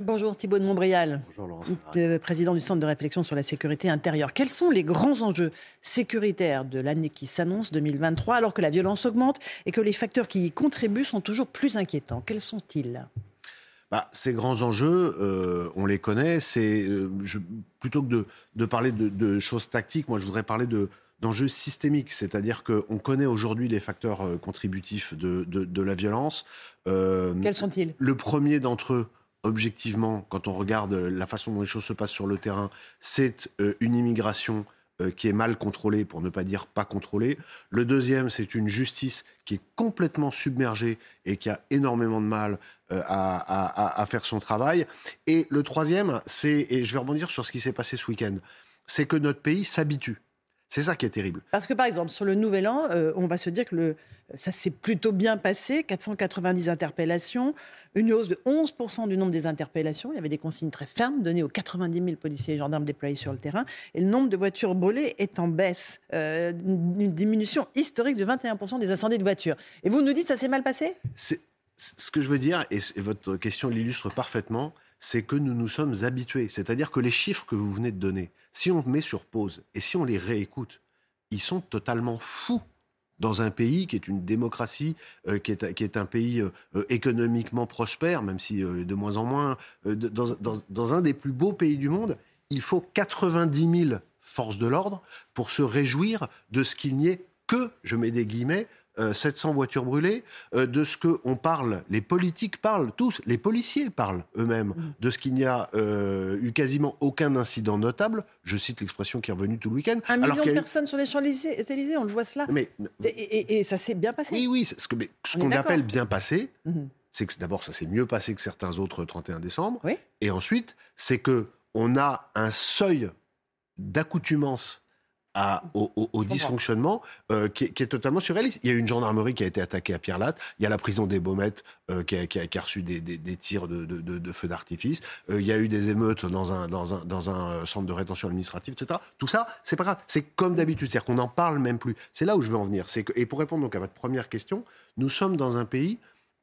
Bonjour Thibault de Montbrial, président du Centre de réflexion sur la sécurité intérieure. Quels sont les grands enjeux sécuritaires de l'année qui s'annonce 2023 alors que la violence augmente et que les facteurs qui y contribuent sont toujours plus inquiétants? Quels sont-ils? Bah, ces grands enjeux, euh, on les connaît. C'est euh, plutôt que de, parler de, choses tactiques, moi je voudrais parler d'enjeux systémiques, c'est-à-dire qu'on connaît aujourd'hui les facteurs euh, contributifs de, la violence. Quels sont-ils? Le premier d'entre eux, objectivement, quand on regarde la façon dont les choses se passent sur le terrain, c'est euh, une immigration euh, qui est mal contrôlée, pour ne pas dire pas contrôlée. Le deuxième, c'est une justice qui est complètement submergée et qui a énormément de mal euh, à, faire son travail. Et le troisième, c'est, et je vais rebondir sur ce qui s'est passé ce week-end, c'est que notre pays s'habitue. C'est ça qui est terrible. Parce que par exemple, sur le Nouvel An, on va se dire que le, ça s'est plutôt bien passé, 490 interpellations, une hausse de 11% du nombre des interpellations. Il y avait des consignes très fermes données aux 90 000 policiers et gendarmes déployés sur le terrain. Et le nombre de voitures brûlées est en baisse. Euh, une diminution historique de 21% des incendies de voitures. Et vous nous dites, ça s'est mal passé? Ce que je veux dire, et votre question l'illustre parfaitement, c'est que nous nous sommes habitués. C'est-à-dire que les chiffres que vous venez de donner, si on met sur pause et si on les réécoute, ils sont totalement fous dans un pays qui est une démocratie, euh, qui, est, qui, est, un pays euh, euh, économiquement prospère, même si de moins en moins, dans, dans, dans, un des plus beaux pays du monde, il faut 90 000 forces de l'ordre pour se réjouir de ce qu'il n'y ait que, je mets des guillemets, 700 euh, voitures brûlées, euh, de ce que on parle, les politiques parlent tous, les policiers parlent eux-mêmes mm. de ce qu'il n'y a euh, eu quasiment aucun incident notable. Je cite l'expression qui est revenue tout le week-end. Un million de personnes sur les Champs-Élysées, on le voit cela. Mais, et, ça s'est bien passé. Oui, oui, ce que, ce qu'on appelle bien passé, mm-hmm. c'est que d'abord ça s'est mieux passé que certains autres 31 décembre, et ensuite c'est que on a un seuil d'accoutumance au, dysfonctionnement euh, qui, est, totalement surréaliste. Il y a une gendarmerie qui a été attaquée à Pierre-Latte, il y a la prison des Baumettes euh, qui, a, reçu des, tirs de, feux d'artifice, euh, il y a eu des émeutes dans un, dans, un, dans un centre de rétention administrative, etc. Tout ça, c'est pas grave, c'est comme d'habitude, c'est-à-dire qu'on n'en parle même plus. C'est là où je veux en venir. Que, et pour répondre donc à votre première question, nous sommes dans un pays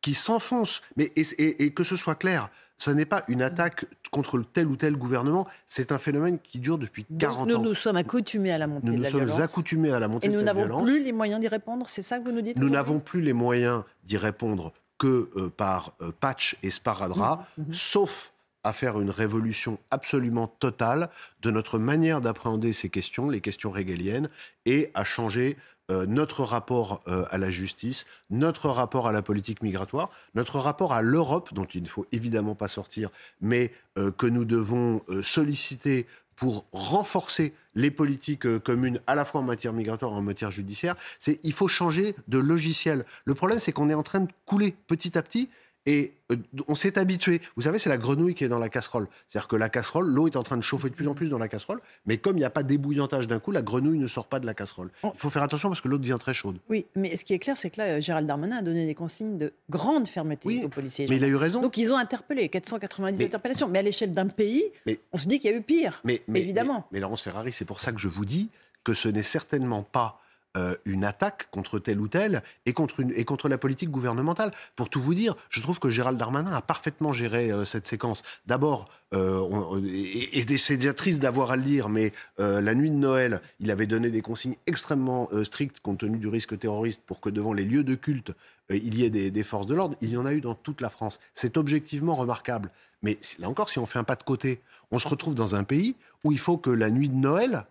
qui s'enfonce. Mais et, que ce soit clair, ce n'est pas une attaque contre tel ou tel gouvernement, c'est un phénomène qui dure depuis 40 nous, ans. Nous sommes accoutumés à la montée nous de la violence. Nous sommes accoutumés à la montée de cette violence. Et nous n'avons plus les moyens d'y répondre, c'est ça que vous nous dites Nous n'avons plus les moyens d'y répondre que euh, par euh, patch et sparadrap, mmh, mmh. sauf à faire une révolution absolument totale de notre manière d'appréhender ces questions, les questions régaliennes, et à changer euh, notre rapport euh, à la justice, notre rapport à la politique migratoire, notre rapport à l'Europe, dont il ne faut évidemment pas sortir, mais euh, que nous devons solliciter pour renforcer les politiques communes à la fois en matière migratoire et en matière judiciaire, c'est il faut changer de logiciel. Le problème, c'est qu'on est en train de couler petit à petit et euh, on s'est habitué. Vous savez, c'est la grenouille qui est dans la casserole. C'est-à-dire que la casserole, l'eau est en train de chauffer de plus en plus dans la casserole, mais comme il n'y a pas d'ébouillantage d'un coup, la grenouille ne sort pas de la casserole. Il faut faire attention parce que l'eau devient très chaude. Oui, mais ce qui est clair, c'est que là, Gérald Darmanin a donné des consignes de grande fermeté aux policiers. Mais il a eu raison. Donc ils ont interpellé 490 interpellations. Mais à l'échelle d'un pays, on se dit qu'il y a eu pire, mais, évidemment. Mais, mais Laurence Ferrari, c'est pour ça que je vous dis que ce n'est certainement pas euh, une attaque contre tel ou tel et contre, et contre la politique gouvernementale. Pour tout vous dire, je trouve que Gérald Darmanin a parfaitement géré euh, cette séquence. D'abord, euh, et, c'est déjà triste d'avoir à le lire, mais la nuit de Noël, il avait donné des consignes extrêmement strictes compte tenu du risque terroriste pour que devant les lieux de culte, il y ait des, des forces de l'ordre. Il y en a eu dans toute la France. C'est objectivement remarquable. Mais là encore, si on fait un pas de côté, on se retrouve dans un pays où il faut que la nuit de Noël,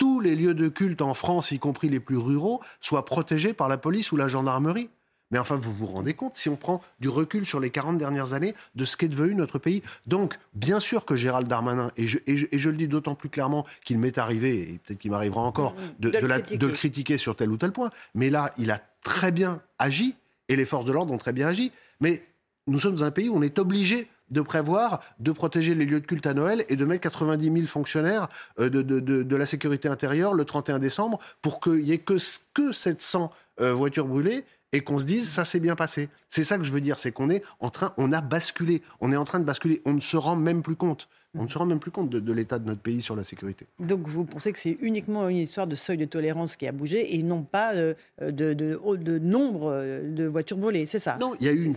tous les lieux de culte en France, y compris les plus ruraux, soient protégés par la police ou la gendarmerie. Mais enfin, vous vous rendez compte, si on prend du recul sur les 40 dernières années, de ce qu'est devenu notre pays. Donc, bien sûr que Gérald Darmanin, et je, le dis d'autant plus clairement qu'il m'est arrivé, et peut-être qu'il m'arrivera encore, de, de, le critiquer sur tel ou tel point, mais là, il a très bien agi, et les forces de l'ordre ont très bien agi. Mais nous sommes dans un pays où on est obligé de prévoir de protéger les lieux de culte à Noël et de mettre 90 000 fonctionnaires euh, de, de, la sécurité intérieure le 31 décembre pour qu'il n'y ait que, que 700 euh, voitures brûlées et qu'on se dise ça s'est bien passé. C'est ça que je veux dire, c'est qu'on est en train, on a basculé, on est en train de basculer, on ne se rend même plus compte. On ne se rend même plus compte de, l'état de notre pays sur la sécurité. Donc vous pensez que c'est uniquement une histoire de seuil de tolérance qui a bougé et non pas euh, de, de, nombre euh, de voitures volées, c'est ça? Non, il y a eu,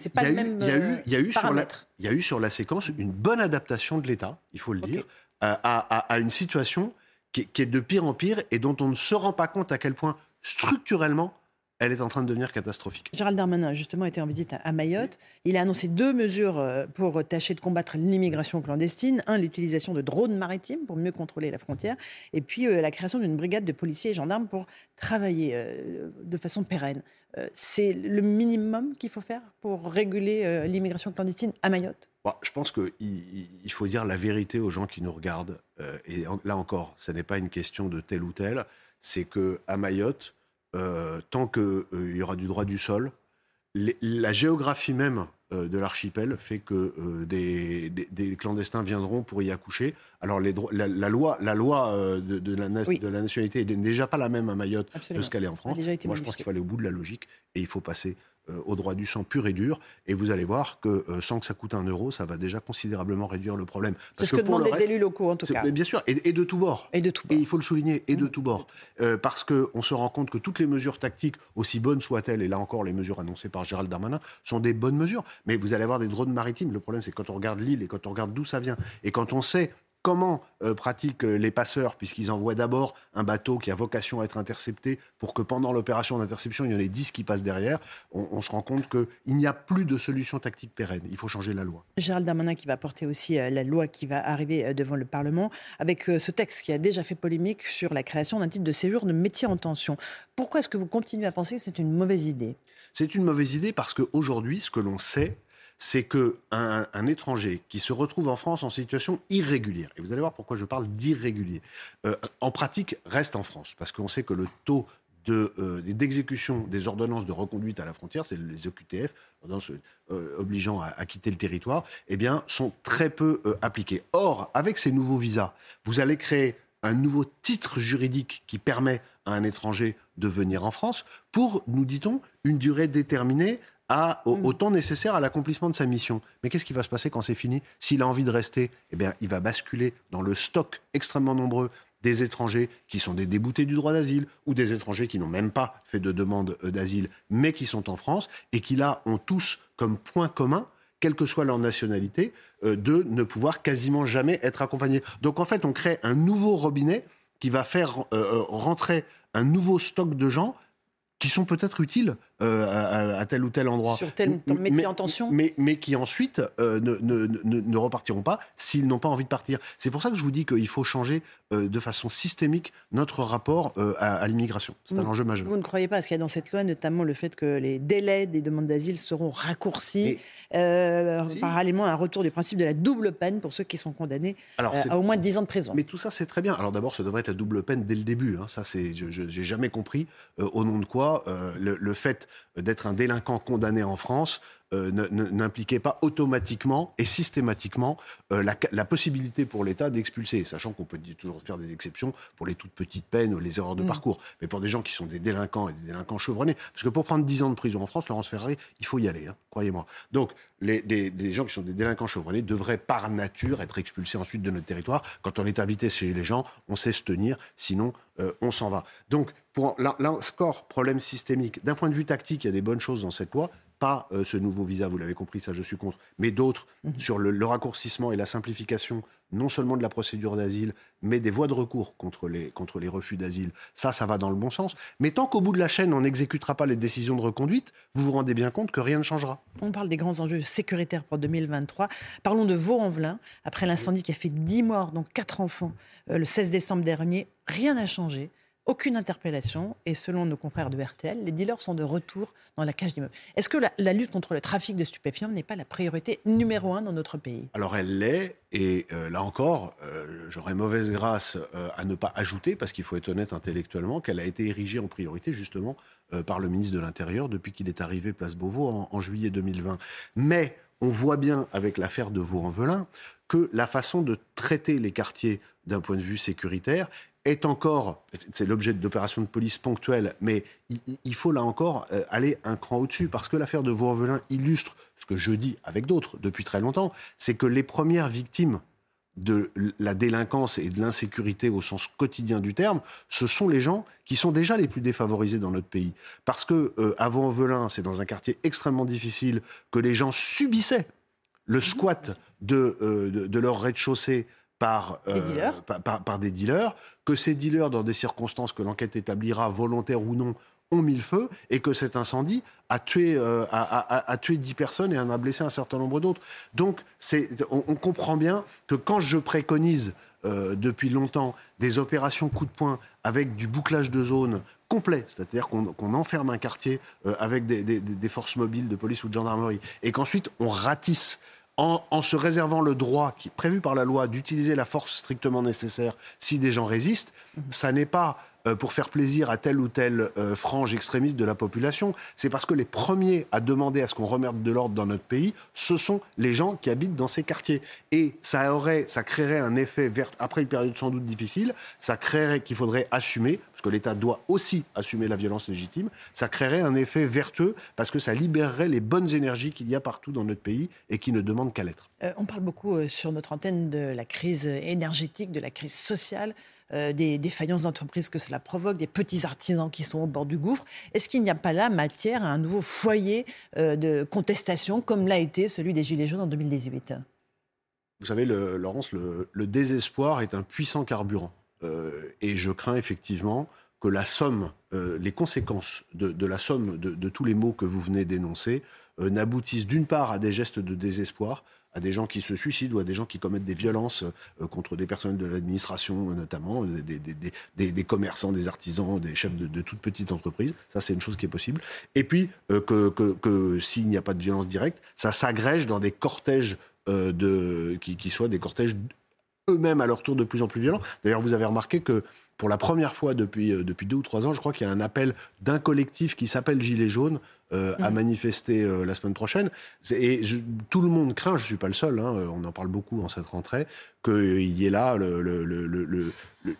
il y a eu, sur la, séquence une bonne adaptation de l'État, il faut le dire, à, une situation qui, qui est de pire en pire et dont on ne se rend pas compte à quel point structurellement elle est en train de devenir catastrophique. Gérald Darmanin, justement, était en visite à Mayotte. Il a annoncé deux mesures euh, pour tâcher de combattre l'immigration clandestine. Un, l'utilisation de drones maritimes pour mieux contrôler la frontière. Et puis, euh, la création d'une brigade de policiers et gendarmes pour travailler euh, de façon pérenne. C'est le minimum qu'il faut faire pour réguler l'immigration clandestine à Mayotte? Bah, je pense qu'il il faut dire la vérité aux gens qui nous regardent. et là encore, ce n'est pas une question de tel ou tel. C'est que à Mayotte, euh, tant qu'il euh, y aura du droit du sol, la géographie même euh, de l'archipel fait que des, clandestins viendront pour y accoucher. Alors les, la, loi, la loi de, la, de, la, nationalité n'est déjà pas la même à Mayotte que ce qu'elle est en France. Moi, je pense qu'il faut aller au bout de la logique et il faut passer au droit du sang pur et dur. Et vous allez voir que euh, sans que ça coûte un euro, ça va déjà considérablement réduire le problème. C'est ce que, demandent les élus locaux, en tout cas. bien sûr, et, de tous bords. Et de tout Et il faut le souligner, et de mmh. tous bords. Euh, parce qu'on se rend compte que toutes les mesures tactiques, aussi bonnes soient-elles, et là encore, les mesures annoncées par Gérald Darmanin, sont des bonnes mesures. Mais vous allez avoir des drones maritimes. Le problème, c'est quand on regarde l'île et quand on regarde d'où ça vient, et quand on sait comment euh, pratiquent euh, les passeurs, puisqu'ils envoient d'abord un bateau qui a vocation à être intercepté pour que pendant l'opération d'interception, il y en ait 10 qui passent derrière, on, se rend compte qu'il n'y a plus de solution tactique pérenne. Il faut changer la loi. Gérald Darmanin qui va porter aussi euh, la loi qui va arriver devant le Parlement, avec ce texte qui a déjà fait polémique sur la création d'un titre de séjour de métier en tension. Pourquoi est-ce que vous continuez à penser que c'est une mauvaise idée? C'est une mauvaise idée parce qu'aujourd'hui, ce que l'on sait, c'est que un, étranger qui se retrouve en France en situation irrégulière, et vous allez voir pourquoi je parle d'irrégulier, euh, en pratique reste en France, parce qu'on sait que le taux euh, d'exécution des ordonnances de reconduite à la frontière, c'est les OQTF, ordonnances euh, obligeant à, quitter le territoire, eh bien, sont très peu appliqués. Or, avec ces nouveaux visas, vous allez créer un nouveau titre juridique qui permet à un étranger de venir en France pour, nous dit-on, une durée déterminée Mm. au, temps nécessaire à l'accomplissement de sa mission. Mais qu'est-ce qui va se passer quand c'est fini S'il a envie de rester, eh bien, il va basculer dans le stock extrêmement nombreux des étrangers qui sont des déboutés du droit d'asile ou des étrangers qui n'ont même pas fait de demande euh, d'asile mais qui sont en France et qui là ont tous comme point commun quelle que soit leur nationalité, euh, de ne pouvoir quasiment jamais être accompagnés. Donc en fait, on crée un nouveau robinet qui va faire euh, rentrer un nouveau stock de gens qui sont peut-être utiles euh, à, tel ou tel endroit. Sur tel métier en tension mais, mais, qui ensuite euh, ne, ne, ne, repartiront pas s'ils n'ont pas envie de partir. C'est pour ça que je vous dis qu'il faut changer euh, de façon systémique notre rapport à, l'immigration. C'est un enjeu majeur. Vous ne croyez pas, parce qu'il y a dans cette loi notamment le fait que les délais des demandes d'asile seront raccourcis, parallèlement à un retour du principe de la double peine pour ceux qui sont condamnés à au moins 10 ans de prison. Mais tout ça, c'est très bien. Alors d'abord, ça devrait être la double peine dès le début. Hein. Ça, c'est, je n'ai jamais compris au nom de quoi le, le fait d'être un délinquant condamné en France euh, n'impliquait pas automatiquement et systématiquement euh, la, possibilité pour l'État d'expulser, sachant qu'on peut toujours faire des exceptions pour les toutes petites peines ou les erreurs de mm. parcours, mais pour des gens qui sont des délinquants et des délinquants chevronnés, parce que pour prendre 10 ans de prison en France, Laurence Ferrari, il faut y aller, hein, croyez-moi. Donc, les, des, gens qui sont des délinquants chevronnés devraient par nature être expulsés ensuite de notre territoire. Quand on est invité chez les gens, on sait se tenir, sinon euh, on s'en va. Donc, pour, là, là encore, problème systémique. D'un point de vue tactique, il y a des bonnes choses dans cette loi pas euh, ce nouveau visa, vous l'avez compris, ça je suis contre, mais d'autres mhm. sur le, raccourcissement et la simplification, non seulement de la procédure d'asile, mais des voies de recours contre les, contre les refus d'asile. Ça, ça va dans le bon sens. Mais tant qu'au bout de la chaîne, on n'exécutera pas les décisions de reconduite, vous vous rendez bien compte que rien ne changera. On parle des grands enjeux sécuritaires pour 2023. Parlons de Vaux-en-Velin. Après l'incendie qui a fait 10 morts, dont 4 enfants, euh, le 16 décembre dernier, rien n'a changé aucune interpellation et selon nos confrères de RTL, les dealers sont de retour dans la cage d'immeubles. Est-ce que la, lutte contre le trafic de stupéfiants n'est pas la priorité numéro un dans notre pays? Alors elle l'est et euh, là encore, euh, j'aurais mauvaise grâce euh, à ne pas ajouter, parce qu'il faut être honnête intellectuellement, qu'elle a été érigée en priorité justement par le ministre de l'Intérieur depuis qu'il est arrivé place Beauvau en, en juillet 2020. Mais on voit bien avec l'affaire de Vaux-en-Velin que la façon de traiter les quartiers d'un point de vue sécuritaire est encore, c'est l'objet d'opérations de police ponctuelles, mais il, faut là encore euh, aller un cran au-dessus, parce que l'affaire de Vaux-en-Velin illustre ce que je dis avec d'autres depuis très longtemps, c'est que les premières victimes de la délinquance et de l'insécurité au sens quotidien du terme, ce sont les gens qui sont déjà les plus défavorisés dans notre pays. Parce que euh, avant Velin, c'est dans un quartier extrêmement difficile que les gens subissaient le squat de, euh, de, leur rez-de-chaussée par, euh, par, par, des dealers, que ces dealers, dans des circonstances que l'enquête établira, volontaires ou non, ont mis le feu et que cet incendie a tué, euh, a, tué 10 personnes et en a blessé un certain nombre d'autres. Donc on, on, comprend bien que quand je préconise euh, depuis longtemps des opérations coup de poing avec du bouclage de zone complet, c'est-à-dire qu'on enferme un quartier euh, avec des, des, forces mobiles de police ou de gendarmerie et qu'ensuite on ratisse en, en, se réservant le droit qui est prévu par la loi d'utiliser la force strictement nécessaire si des gens résistent, mmh. ça n'est pas pour faire plaisir à telle ou telle euh, frange extrémiste de la population. C'est parce que les premiers à demander à ce qu'on remette de l'ordre dans notre pays, ce sont les gens qui habitent dans ces quartiers. Et ça aurait, ça créerait un effet vert, après une période sans doute difficile, ça créerait qu'il faudrait assumer, parce que l'État doit aussi assumer la violence légitime, ça créerait un effet vertueux parce que ça libérerait les bonnes énergies qu'il y a partout dans notre pays et qui ne demandent qu'à l'être. Euh, on parle beaucoup sur notre antenne de la crise énergétique, de la crise sociale. Euh, des défaillances d'entreprises que cela provoque, des petits artisans qui sont au bord du gouffre. Est-ce qu'il n'y a pas là matière à un nouveau foyer euh, de contestation comme l'a été celui des Gilets jaunes en 2018 Vous savez, Laurence, le, désespoir est un puissant carburant. Euh, et je crains effectivement que la somme, les conséquences de, la somme de, tous les mots que vous venez d'énoncer n'aboutissent d'une part à des gestes de désespoir, à des gens qui se suicident ou à des gens qui commettent des violences euh, contre des personnels de l'administration euh, notamment, des, des, des, commerçants, des artisans, des chefs de, toutes petites entreprises. Ça, c'est une chose qui est possible. Et puis, euh, que, que, que s'il n'y a pas de violence directe, ça s'agrège dans des cortèges de, qui, qui soient des cortèges eux-mêmes à leur tour de plus en plus violents. D'ailleurs, vous avez remarqué que pour la première fois depuis, depuis deux ou trois ans, je crois qu'il y a un appel d'un collectif qui s'appelle Gilets jaunes euh, à manifester euh, la semaine prochaine. Et tout le monde craint, je ne suis pas le seul, hein, on en parle beaucoup en cette rentrée, qu'il y ait là le, le,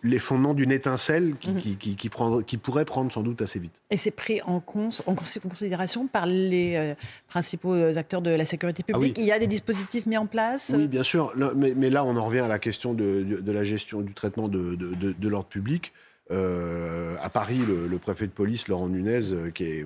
les fondements d'une étincelle qui, mhm. qui, qui, pourrait prendre sans doute assez vite. Et c'est pris en, en, considération par les euh, principaux acteurs de la sécurité ah publique Il y a des dispositifs mis en place Oui, bien sûr. Mais, mais, là, on en revient à la question de, de, la gestion du traitement de, de l'ordre public. Euh, à Paris, le, préfet de police, Laurent Nunez, euh, qui,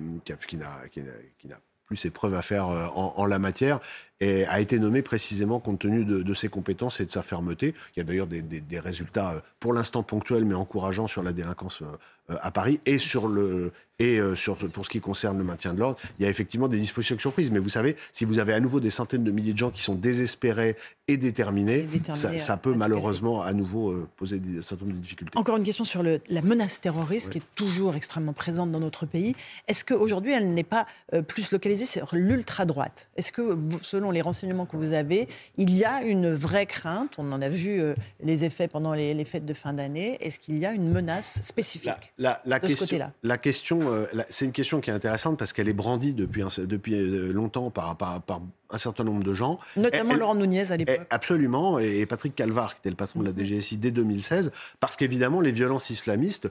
n'a plus ses preuves à faire euh, en, la matière, et a été nommé précisément compte tenu de, ses compétences et de sa fermeté. Il y a d'ailleurs des, des, résultats pour l'instant ponctuels mais encourageants sur la délinquance à Paris et sur le et euh, sur, pour ce qui concerne le maintien de l'ordre, il y a effectivement des dispositions surprises. Mais vous savez, si vous avez à nouveau des centaines de milliers de gens qui sont désespérés et déterminés, ça, peut malheureusement à nouveau euh, poser des, un certain nombre de difficultés. Encore une question sur le, la menace terroriste qui est toujours extrêmement présente dans notre pays. Est-ce qu'aujourd'hui, elle n'est pas euh, plus localisée sur l'ultra-droite? Est-ce que, selon les renseignements que vous avez, il y a une vraie crainte On en a vu les effets pendant les, fêtes de fin d'année. Est-ce qu'il y a une menace spécifique la, de question, ce côté-là? La question euh, c'est une question qui est intéressante parce qu'elle est brandie depuis, depuis euh, longtemps par, par, un certain nombre de gens. Notamment Laurent Nunez à l'époque. Absolument, et Patrick Calvar, qui était le patron de la mhm. DGSI dès 2016, parce qu'évidemment, les violences islamistes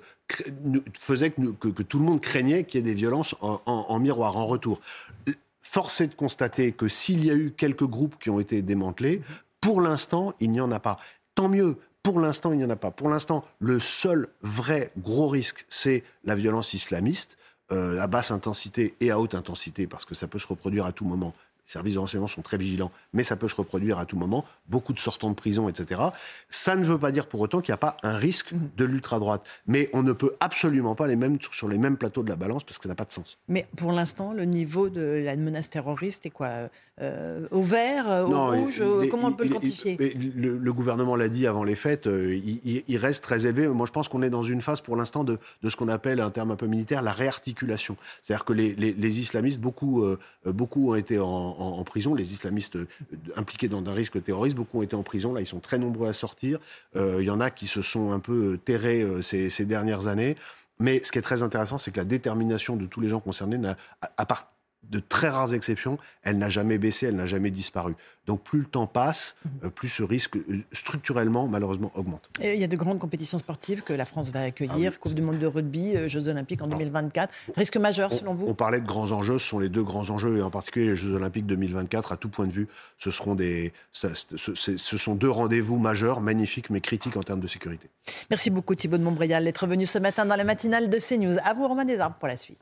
faisaient que, que, tout le monde craignait qu'il y ait des violences en, miroir, en retour. Force est de constater que s'il y a eu quelques groupes qui ont été démantelés, pour l'instant, il n'y en a pas. Tant mieux, pour l'instant, il n'y en a pas. Pour l'instant, le seul vrai gros risque, c'est la violence islamiste, euh, à basse intensité et à haute intensité, parce que ça peut se reproduire à tout moment. Les services de renseignement sont très vigilants, mais ça peut se reproduire à tout moment. Beaucoup de sortants de prison, etc. Ça ne veut pas dire pour autant qu'il n'y a pas un risque mmh. de l'ultra-droite. Mais on ne peut absolument pas les mêmes sur les mêmes plateaux de la balance parce que ça n'a pas de sens. Mais pour l'instant, le niveau de la menace terroriste est quoi? Euh, au vert, euh, au rouge Comment on peut le quantifier? le, gouvernement l'a dit avant les fêtes, euh, il, reste très élevé. Moi, je pense qu'on est dans une phase pour l'instant de, ce qu'on appelle, un terme un peu militaire, la réarticulation. C'est-à-dire que les, islamistes, beaucoup, beaucoup ont été en, prison. Les islamistes impliqués dans un risque terroriste, beaucoup ont été en prison. Là, ils sont très nombreux à sortir. Il y en a qui se sont un peu terrés ces, dernières années. Mais ce qui est très intéressant, c'est que la détermination de tous les gens concernés, à, à part de très rares exceptions, elle n'a jamais baissé, elle n'a jamais disparu. Donc plus le temps passe, mhm. euh, plus ce risque euh, structurellement, malheureusement, augmente. il y a de grandes compétitions sportives que la France va accueillir, ah Coupe du monde de rugby, euh, Jeux olympiques en 2024. Risque majeur selon vous On parlait de grands enjeux, ce sont les deux grands enjeux, et en particulier les Jeux olympiques 2024, à tout point de vue, ce, seront des, ce, sont deux rendez-vous majeurs, magnifiques mais critiques en termes de sécurité. Merci beaucoup Thibault de Montbrial d'être venu ce matin dans la matinale de CNews. À vous Romain Desarbes pour la suite.